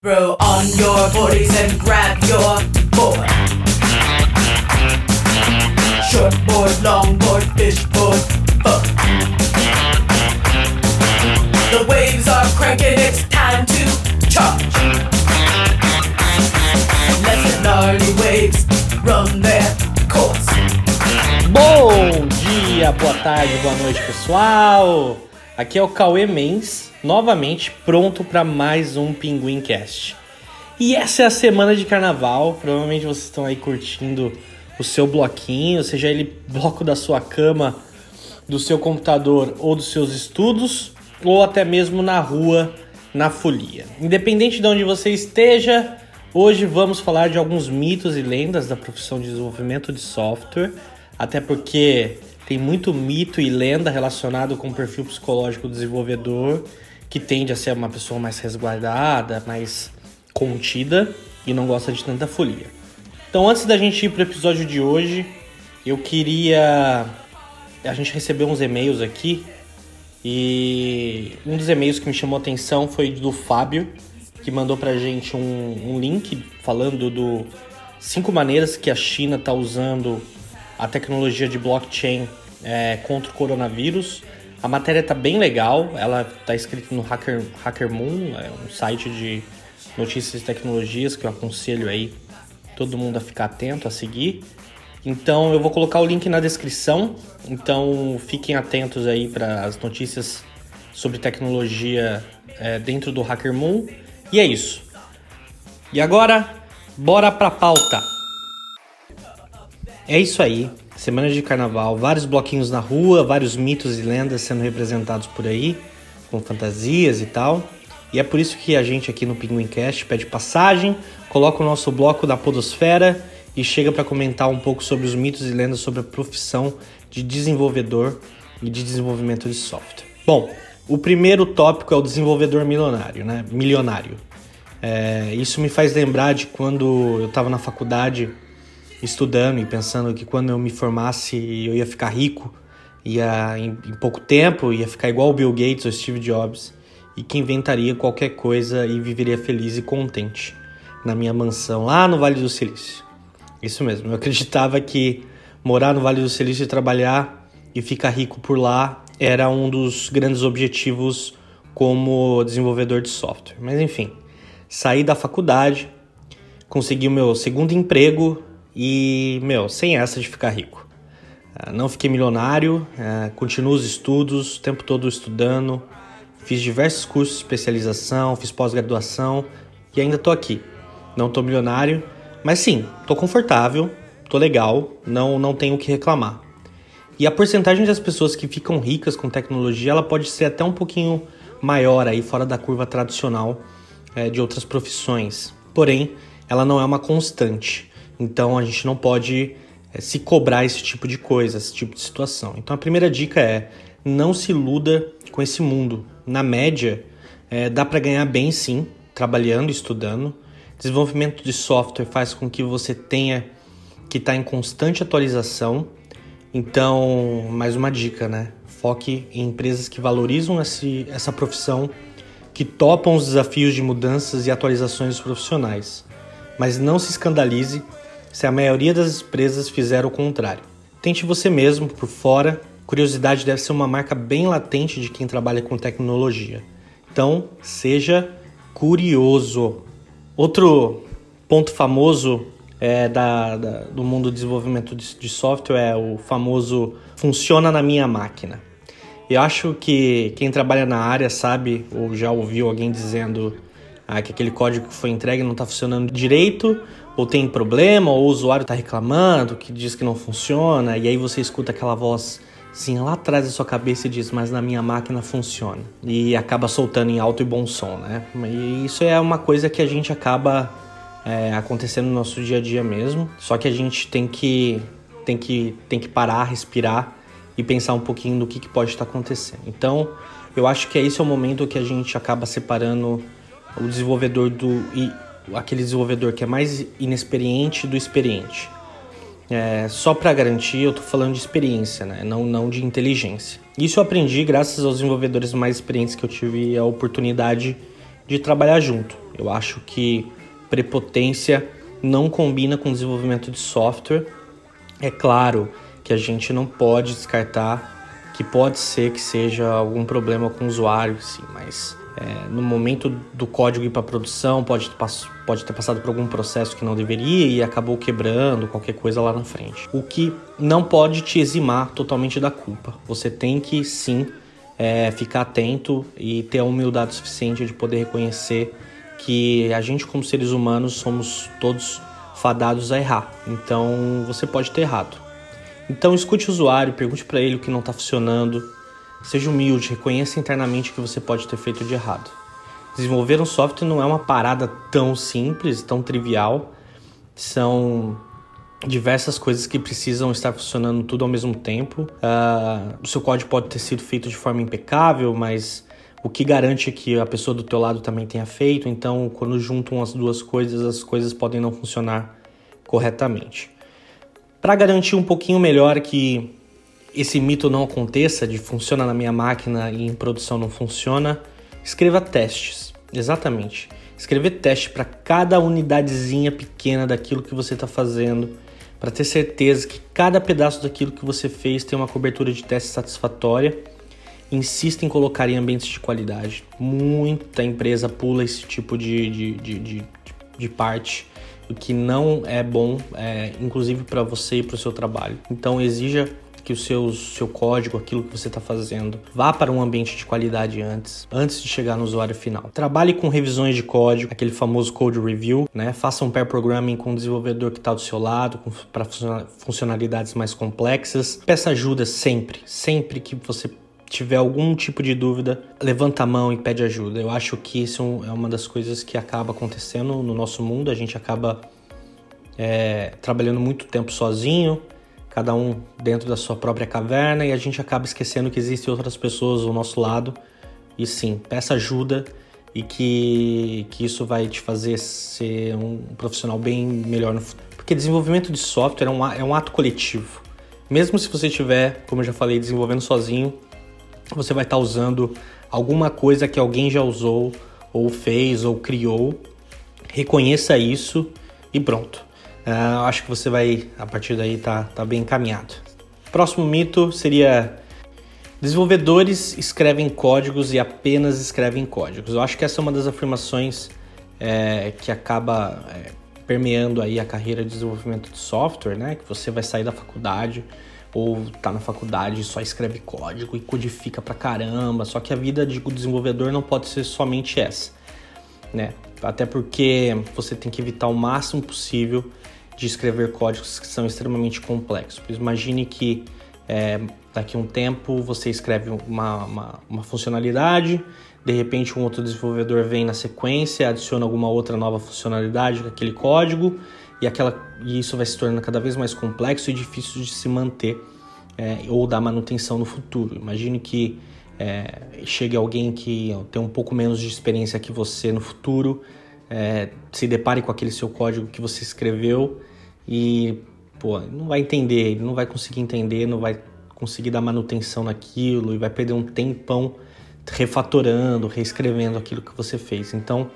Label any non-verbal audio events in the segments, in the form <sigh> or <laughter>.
Throw on your boardies and grab your board. Short board, long board, fish board, fun. The waves are cranking, it's time to charge. Let the gnarly waves run their course. Bom dia, boa tarde, boa noite, pessoal. Aqui é o Cauê Mens, novamente pronto para mais um Pinguim Cast. E essa é a semana de carnaval. Provavelmente vocês estão aí curtindo o seu bloquinho, seja ele bloco da sua cama, do seu computador ou dos seus estudos, ou até mesmo na rua, na folia. Independente de onde você esteja, hoje vamos falar de alguns mitos e lendas da profissão de desenvolvimento de software, até porque tem muito mito e lenda relacionado com o perfil psicológico do desenvolvedor, que tende a ser uma pessoa mais resguardada, mais contida e não gosta de tanta folia. Então, antes da gente ir para o episódio de hoje, eu queria. A gente recebeu uns e-mails aqui e um dos e-mails que me chamou a atenção foi do Fábio, que mandou pra gente um, um link falando do cinco maneiras que a China está usando a tecnologia de blockchain é, contra o coronavírus. A matéria tá bem legal, ela tá escrita no Hacker, Hacker Moon, é um site de notícias e tecnologias que eu aconselho aí todo mundo a ficar atento, a seguir. Então eu vou colocar o link na descrição, então fiquem atentos aí para as notícias sobre tecnologia é, dentro do Hacker Moon. E é isso. E agora, bora pra pauta! É isso aí. Semana de carnaval, vários bloquinhos na rua, vários mitos e lendas sendo representados por aí, com fantasias e tal. E é por isso que a gente aqui no Pinguim Cast pede passagem, coloca o nosso bloco da Podosfera e chega para comentar um pouco sobre os mitos e lendas sobre a profissão de desenvolvedor e de desenvolvimento de software. Bom, o primeiro tópico é o desenvolvedor milionário, né? Milionário. É, isso me faz lembrar de quando eu estava na faculdade estudando e pensando que quando eu me formasse eu ia ficar rico, ia em, em pouco tempo, ia ficar igual o Bill Gates ou Steve Jobs e que inventaria qualquer coisa e viveria feliz e contente na minha mansão lá no Vale do Silício. Isso mesmo, eu acreditava que morar no Vale do Silício e trabalhar e ficar rico por lá era um dos grandes objetivos como desenvolvedor de software. Mas enfim, saí da faculdade, consegui o meu segundo emprego e, meu, sem essa de ficar rico. Uh, não fiquei milionário, uh, continuo os estudos, o tempo todo estudando, fiz diversos cursos de especialização, fiz pós-graduação e ainda tô aqui. Não tô milionário, mas sim, tô confortável, tô legal, não, não tenho o que reclamar. E a porcentagem das pessoas que ficam ricas com tecnologia, ela pode ser até um pouquinho maior aí, fora da curva tradicional é, de outras profissões. Porém, ela não é uma constante. Então a gente não pode é, se cobrar esse tipo de coisa, esse tipo de situação. Então a primeira dica é não se iluda com esse mundo. Na média, é, dá para ganhar bem sim, trabalhando, estudando. Desenvolvimento de software faz com que você tenha que estar tá em constante atualização. Então, mais uma dica, né? Foque em empresas que valorizam esse, essa profissão, que topam os desafios de mudanças e atualizações dos profissionais. Mas não se escandalize se a maioria das empresas fizer o contrário. Tente você mesmo por fora. Curiosidade deve ser uma marca bem latente de quem trabalha com tecnologia. Então, seja curioso. Outro ponto famoso é, da, da, do mundo do desenvolvimento de, de software é o famoso funciona na minha máquina. Eu acho que quem trabalha na área sabe ou já ouviu alguém dizendo ah, que aquele código que foi entregue não está funcionando direito ou tem problema, ou o usuário está reclamando, que diz que não funciona, e aí você escuta aquela voz assim lá atrás da sua cabeça e diz, mas na minha máquina funciona. E acaba soltando em alto e bom som, né? E isso é uma coisa que a gente acaba é, acontecendo no nosso dia a dia mesmo, só que a gente tem que, tem que, tem que parar, respirar e pensar um pouquinho do que, que pode estar acontecendo. Então, eu acho que esse é o momento que a gente acaba separando o desenvolvedor do aquele desenvolvedor que é mais inexperiente do experiente. É, só para garantir, eu estou falando de experiência, né? não, não de inteligência. Isso eu aprendi graças aos desenvolvedores mais experientes que eu tive a oportunidade de trabalhar junto. Eu acho que prepotência não combina com desenvolvimento de software. É claro que a gente não pode descartar que pode ser que seja algum problema com o usuário, sim, mas é, no momento do código ir para produção pode, pode ter passado por algum processo que não deveria e acabou quebrando qualquer coisa lá na frente. O que não pode te eximar totalmente da culpa. Você tem que sim é, ficar atento e ter a humildade suficiente de poder reconhecer que a gente como seres humanos somos todos fadados a errar. Então você pode ter errado. Então escute o usuário, pergunte para ele o que não está funcionando, Seja humilde, reconheça internamente o que você pode ter feito de errado. Desenvolver um software não é uma parada tão simples, tão trivial. São diversas coisas que precisam estar funcionando tudo ao mesmo tempo. Uh, o seu código pode ter sido feito de forma impecável, mas o que garante que a pessoa do teu lado também tenha feito. Então, quando juntam as duas coisas, as coisas podem não funcionar corretamente. Para garantir um pouquinho melhor que esse mito não aconteça, de funciona na minha máquina e em produção não funciona, escreva testes. Exatamente. Escrever teste para cada unidadezinha pequena daquilo que você está fazendo, para ter certeza que cada pedaço daquilo que você fez tem uma cobertura de teste satisfatória. Insista em colocar em ambientes de qualidade. Muita empresa pula esse tipo de, de, de, de, de parte, o que não é bom, é, inclusive para você e para o seu trabalho. Então exija que o seu, seu código, aquilo que você está fazendo, vá para um ambiente de qualidade antes, antes de chegar no usuário final. Trabalhe com revisões de código, aquele famoso code review, né? Faça um pair programming com o desenvolvedor que está do seu lado, para funcionalidades mais complexas. Peça ajuda sempre, sempre que você tiver algum tipo de dúvida, levanta a mão e pede ajuda. Eu acho que isso é uma das coisas que acaba acontecendo no nosso mundo. A gente acaba é, trabalhando muito tempo sozinho, cada um dentro da sua própria caverna e a gente acaba esquecendo que existem outras pessoas ao nosso lado. E sim, peça ajuda e que, que isso vai te fazer ser um profissional bem melhor no futuro. Porque desenvolvimento de software é um, é um ato coletivo. Mesmo se você estiver, como eu já falei, desenvolvendo sozinho, você vai estar usando alguma coisa que alguém já usou, ou fez, ou criou. Reconheça isso e pronto. Uh, acho que você vai, a partir daí, tá, tá bem encaminhado. Próximo mito seria desenvolvedores escrevem códigos e apenas escrevem códigos. Eu acho que essa é uma das afirmações é, que acaba é, permeando aí a carreira de desenvolvimento de software, né? Que você vai sair da faculdade ou tá na faculdade e só escreve código e codifica pra caramba. Só que a vida de desenvolvedor não pode ser somente essa, né? Até porque você tem que evitar o máximo possível de escrever códigos que são extremamente complexos. Imagine que é, daqui a um tempo você escreve uma, uma, uma, funcionalidade, de repente um outro desenvolvedor vem na sequência, adiciona alguma outra nova funcionalidade naquele código e, aquela, e isso vai se tornando cada vez mais complexo e difícil de se manter é, ou dar manutenção no futuro. Imagine que é, chegue alguém que tem um pouco menos de experiência que você no futuro, é, se depare com aquele seu código que você escreveu e pô, não vai entender, ele não vai conseguir entender, não vai conseguir dar manutenção naquilo e vai perder um tempão refatorando, reescrevendo aquilo que você fez. Então,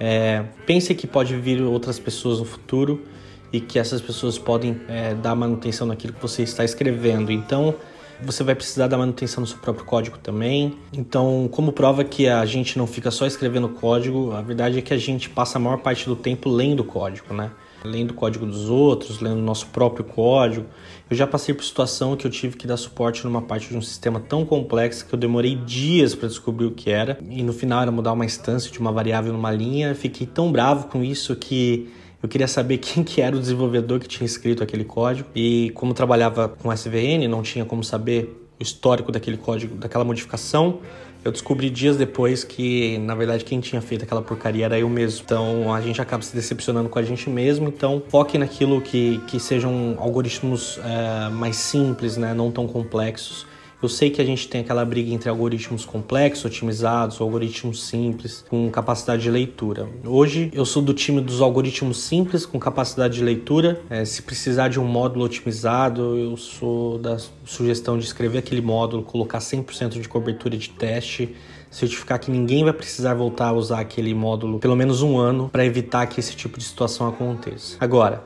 é, pense que pode vir outras pessoas no futuro e que essas pessoas podem é, dar manutenção naquilo que você está escrevendo. Então, você vai precisar da manutenção do seu próprio código também. Então, como prova que a gente não fica só escrevendo código, a verdade é que a gente passa a maior parte do tempo lendo código, né? Lendo o código dos outros, lendo o nosso próprio código. Eu já passei por situação que eu tive que dar suporte numa parte de um sistema tão complexo que eu demorei dias para descobrir o que era. E no final era mudar uma instância de uma variável numa linha. Fiquei tão bravo com isso que eu queria saber <laughs> quem que era o desenvolvedor que tinha escrito aquele código. E como trabalhava com SVN, não tinha como saber o histórico daquele código, daquela modificação. Eu descobri dias depois que, na verdade, quem tinha feito aquela porcaria era eu mesmo. Então a gente acaba se decepcionando com a gente mesmo. Então foque naquilo que, que sejam algoritmos é, mais simples, né? não tão complexos. Eu sei que a gente tem aquela briga entre algoritmos complexos, otimizados, algoritmos simples, com capacidade de leitura. Hoje eu sou do time dos algoritmos simples com capacidade de leitura. É, se precisar de um módulo otimizado, eu sou da sugestão de escrever aquele módulo, colocar 100% de cobertura de teste, certificar que ninguém vai precisar voltar a usar aquele módulo pelo menos um ano para evitar que esse tipo de situação aconteça. Agora,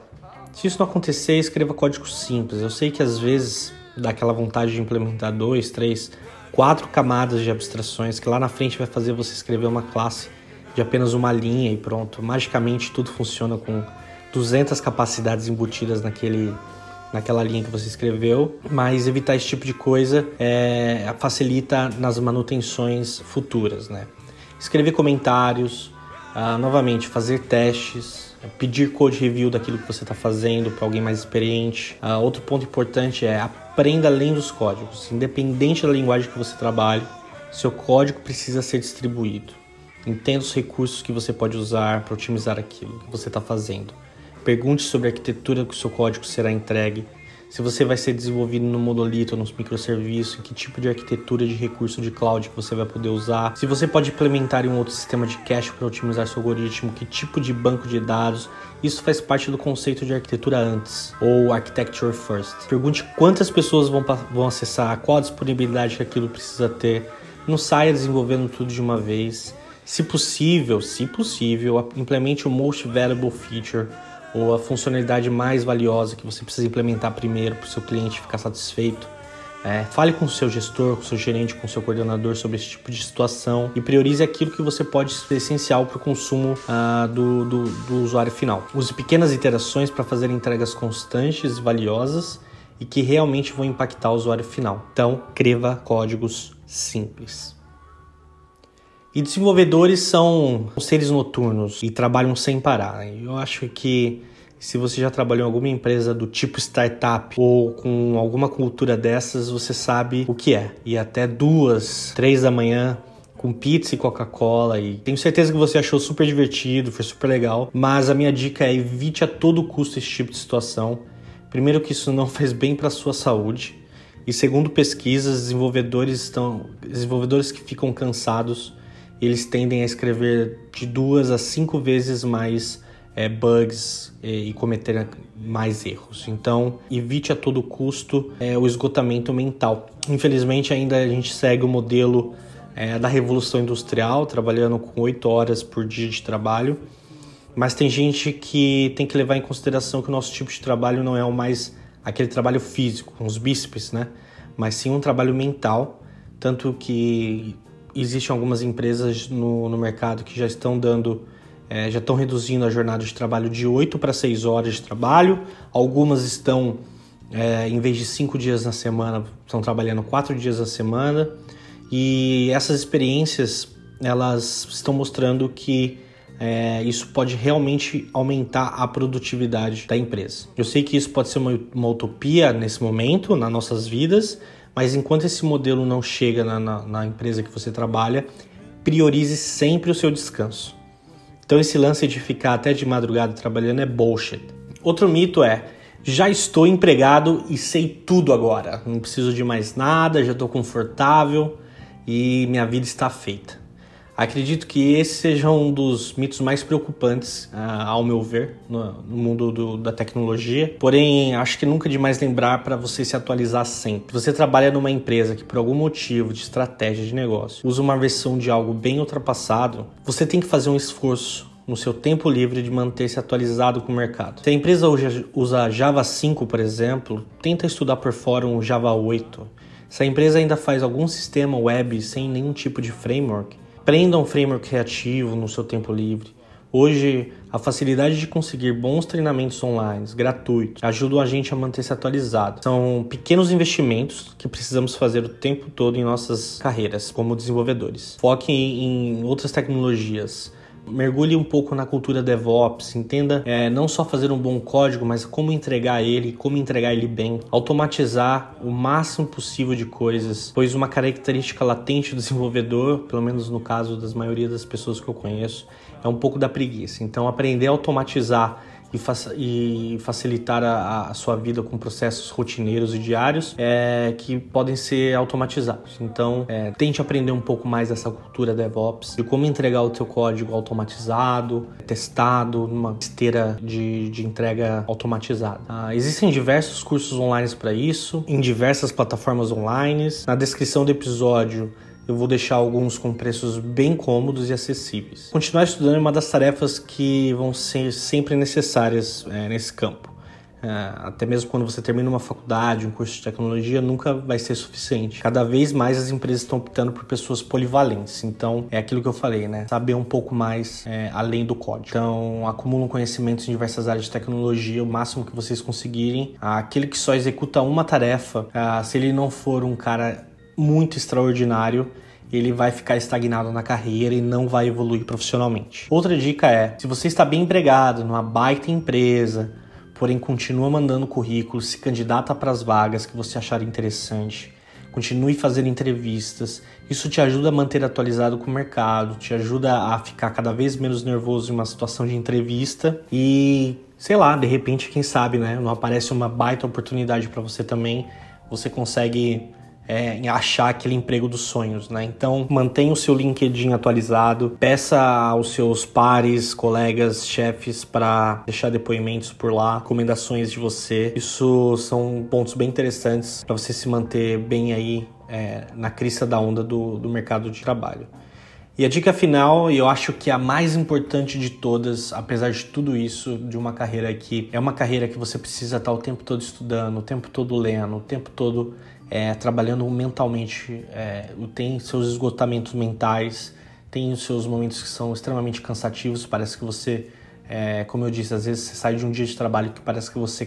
se isso não acontecer, escreva código simples. Eu sei que às vezes dá aquela vontade de implementar dois, três, quatro camadas de abstrações que lá na frente vai fazer você escrever uma classe de apenas uma linha e pronto. Magicamente tudo funciona com 200 capacidades embutidas naquele naquela linha que você escreveu, mas evitar esse tipo de coisa é, facilita nas manutenções futuras, né? Escrever comentários, uh, novamente fazer testes, pedir code review daquilo que você está fazendo para alguém mais experiente. Uh, outro ponto importante é aprenda além dos códigos, independente da linguagem que você trabalhe, seu código precisa ser distribuído. Entenda os recursos que você pode usar para otimizar aquilo que você está fazendo. Pergunte sobre a arquitetura que o seu código será entregue, se você vai ser desenvolvido no monolito nos microserviços, que tipo de arquitetura de recurso de cloud que você vai poder usar, se você pode implementar em um outro sistema de cache para otimizar seu algoritmo, que tipo de banco de dados. Isso faz parte do conceito de arquitetura antes, ou architecture first. Pergunte quantas pessoas vão, vão acessar, qual a disponibilidade que aquilo precisa ter. Não saia desenvolvendo tudo de uma vez. Se possível, se possível, implemente o most valuable feature ou a funcionalidade mais valiosa que você precisa implementar primeiro para o seu cliente ficar satisfeito. É, fale com o seu gestor, com o seu gerente, com o seu coordenador sobre esse tipo de situação e priorize aquilo que você pode ser essencial para o consumo uh, do, do, do usuário final. Use pequenas iterações para fazer entregas constantes e valiosas e que realmente vão impactar o usuário final. Então, escreva códigos simples. E desenvolvedores são seres noturnos e trabalham sem parar. Eu acho que se você já trabalhou em alguma empresa do tipo startup ou com alguma cultura dessas, você sabe o que é. E até duas, três da manhã com pizza e Coca-Cola e tenho certeza que você achou super divertido, foi super legal, mas a minha dica é evite a todo custo esse tipo de situação. Primeiro que isso não <laughs> faz bem para sua saúde e segundo pesquisas, desenvolvedores estão desenvolvedores que ficam cansados eles tendem a escrever de duas a cinco vezes mais é, bugs e, é, e cometer mais erros. Então, evite a todo custo é, o esgotamento mental. Infelizmente, ainda a gente segue o modelo é, da revolução industrial, trabalhando com oito horas por dia de trabalho. Mas tem gente que tem que levar em consideração que o nosso tipo de trabalho não é o mais aquele trabalho físico, os bíceps, né? Mas sim um trabalho mental, tanto que existem algumas empresas no, no mercado que já estão dando, é, já estão reduzindo a jornada de trabalho de 8 para 6 horas de trabalho. Algumas estão, é, em vez de 5 dias na semana, estão trabalhando 4 dias na semana. E essas experiências, elas estão mostrando que é, isso pode realmente aumentar a produtividade da empresa. Eu sei que isso pode ser uma, uma utopia nesse momento, nas nossas vidas, mas enquanto esse modelo não chega na, na, na empresa que você trabalha, priorize sempre o seu descanso. Então esse lance de ficar até de madrugada trabalhando é bullshit. Outro mito é: já estou empregado e sei tudo agora. Não preciso de mais nada, já estou confortável e minha vida está feita. Acredito que esse seja um dos mitos mais preocupantes, uh, ao meu ver, no, mundo do, da tecnologia. Porém, acho que nunca é demais lembrar para você se atualizar sempre. Você trabalha numa empresa que, por algum motivo de estratégia de negócio, usa uma versão de algo bem ultrapassado, você tem que fazer um esforço no seu tempo livre de manter-se atualizado com o mercado. Se a empresa hoje usa Java 5, por exemplo, tenta estudar por fora um Java 8. Se a empresa ainda faz algum sistema web sem nenhum tipo de framework, Aprenda um framework criativo no seu tempo livre. Hoje, a facilidade de conseguir bons treinamentos online, gratuitos, ajudam a gente a manter-se atualizado. São pequenos investimentos que precisamos fazer o tempo todo em nossas carreiras como desenvolvedores. Foque em outras tecnologias, mergulhe um pouco na cultura DevOps, entenda é, não só fazer um bom código, mas como entregar ele, como entregar ele bem, automatizar o máximo possível de coisas, pois uma característica latente do desenvolvedor, pelo menos no caso das maioria das pessoas que eu conheço, é um pouco da preguiça. Então, aprender a automatizar e, fa e facilitar a, a, sua vida com processos rotineiros e diários é, que podem ser automatizados. Então, é, tente aprender um pouco mais dessa cultura DevOps, de como entregar o seu código automatizado, testado, numa esteira de, de entrega automatizada. Ah, existem diversos cursos online para isso, em diversas plataformas online. Na descrição do episódio eu vou deixar alguns com preços bem cômodos e acessíveis. Continuar estudando é uma das tarefas que vão ser sempre necessárias é, nesse campo. É, até mesmo quando você termina uma faculdade, um curso de tecnologia, nunca vai ser suficiente. Cada vez mais as empresas estão optando por pessoas polivalentes. Então, é aquilo que eu falei, né? Saber um pouco mais é, além do código. Então, acumulam conhecimentos em diversas áreas de tecnologia, o máximo que vocês conseguirem. Aquele que só executa uma tarefa, ah, se ele não for um cara muito extraordinário, ele vai ficar estagnado na carreira e não vai evoluir profissionalmente. Outra dica é: se você está bem empregado numa baita empresa, porém continua mandando currículos, se candidata para as vagas que você achar interessante, continue fazendo entrevistas. Isso te ajuda a manter atualizado com o mercado, te ajuda a ficar cada vez menos nervoso em uma situação de entrevista e, sei lá, de repente, quem sabe, né, não aparece uma baita oportunidade para você também, você consegue é, em achar aquele emprego dos sonhos, né? Então mantenha o seu LinkedIn atualizado, peça aos seus pares, colegas, chefes para deixar depoimentos por lá, recomendações de você. Isso são pontos bem interessantes para você se manter bem aí é, na crista da onda do, do mercado de trabalho. E a dica final, e eu acho que a mais importante de todas, apesar de tudo isso, de uma carreira que é uma carreira que você precisa estar o tempo todo estudando, o tempo todo lendo, o tempo todo é, trabalhando mentalmente, é, tem seus esgotamentos mentais, tem os seus momentos que são extremamente cansativos. Parece que você, é, como eu disse, às vezes você sai de um dia de trabalho que parece que você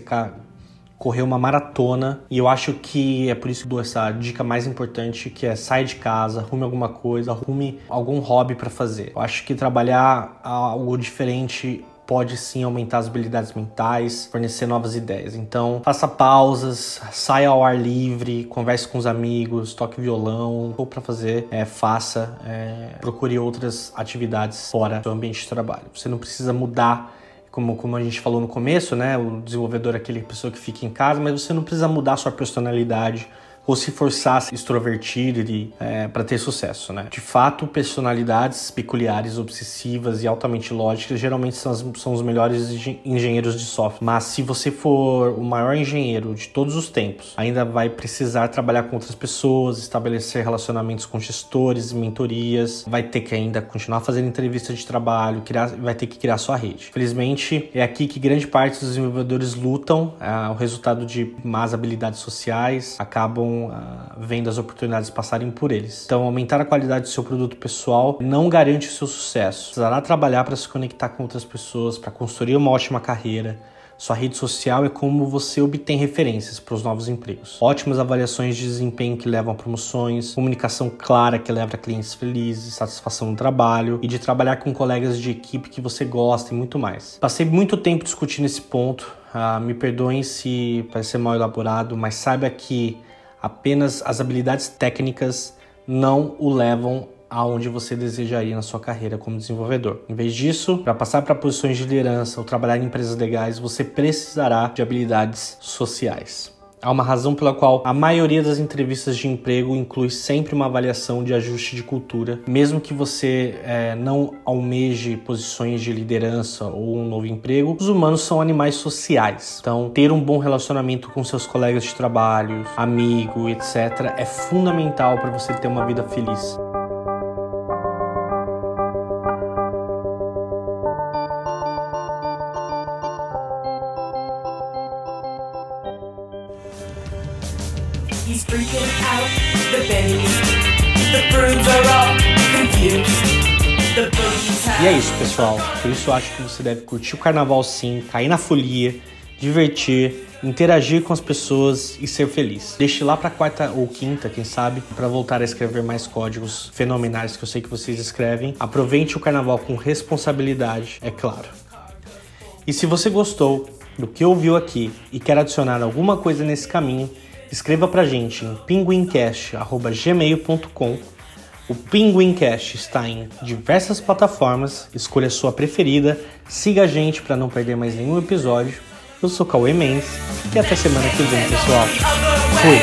correu uma maratona. E eu acho que é por isso que dou essa dica mais importante, que é sair de casa, arrume alguma coisa, arrume algum hobby para fazer. Eu acho que trabalhar algo diferente pode sim aumentar as habilidades mentais, fornecer novas ideias. Então, faça pausas, saia ao ar livre, converse com os amigos, toque violão, ou para fazer, é, faça, é, procure outras atividades fora do ambiente de trabalho. Você não precisa mudar como, como a gente falou no começo, né? O desenvolvedor é aquele pessoa que fica em casa, mas você não precisa mudar sua personalidade ou se forçar a se extrovertir é, para ter sucesso, né? De fato, personalidades peculiares, obsessivas e altamente lógicas geralmente são, as, são os melhores engenheiros de software. Mas se você for o maior engenheiro de todos os tempos, ainda vai precisar trabalhar com outras pessoas, estabelecer relacionamentos com gestores, mentorias, vai ter que ainda continuar fazendo entrevistas de trabalho, criar, vai ter que criar sua rede. Felizmente, é aqui que grande parte dos desenvolvedores lutam. É, o resultado de más habilidades sociais acabam uh, vendo as oportunidades passarem por eles. Então, aumentar a qualidade do seu produto pessoal não garante o seu sucesso. Precisará trabalhar para se conectar com outras pessoas, para construir uma ótima carreira. Sua rede social é como você obtém referências para os novos empregos. Ótimas avaliações de desempenho que levam a promoções, comunicação clara que leva a clientes felizes, satisfação no trabalho e de trabalhar com colegas de equipe que você gosta e muito mais. Passei muito tempo discutindo esse ponto. Uh, me perdoem se parece ser mal elaborado, mas saiba que Apenas as habilidades técnicas não o levam aonde você desejaria na sua carreira como desenvolvedor. Em vez disso, para passar para posições de liderança ou trabalhar em empresas legais, você precisará de habilidades sociais. Há uma razão pela qual a maioria das entrevistas de emprego inclui sempre uma avaliação de ajuste de cultura, mesmo que você é, não almeje posições de liderança ou um novo emprego. Os humanos são animais sociais, então ter um bom relacionamento com seus colegas de trabalho, amigo, etc., é fundamental para você ter uma vida feliz. He's freaking out the The prunes are all confused. E é isso, pessoal. Por isso acho que você deve curtir o carnaval sim, cair na folia, divertir, interagir com as pessoas e ser feliz. Deixe lá para quarta ou quinta, quem sabe, para voltar a escrever mais códigos fenomenais que eu sei que vocês escrevem. Aproveite o carnaval com responsabilidade, é claro. E se você gostou do que ouviu aqui e quer adicionar alguma coisa nesse caminho, escreva pra gente em pinguincast.gmail.com. O Pinguincast está em diversas plataformas, escolha a sua preferida, siga a gente para não perder mais nenhum episódio. Eu sou Cauê Mendes e até semana que vem, pessoal. Fui!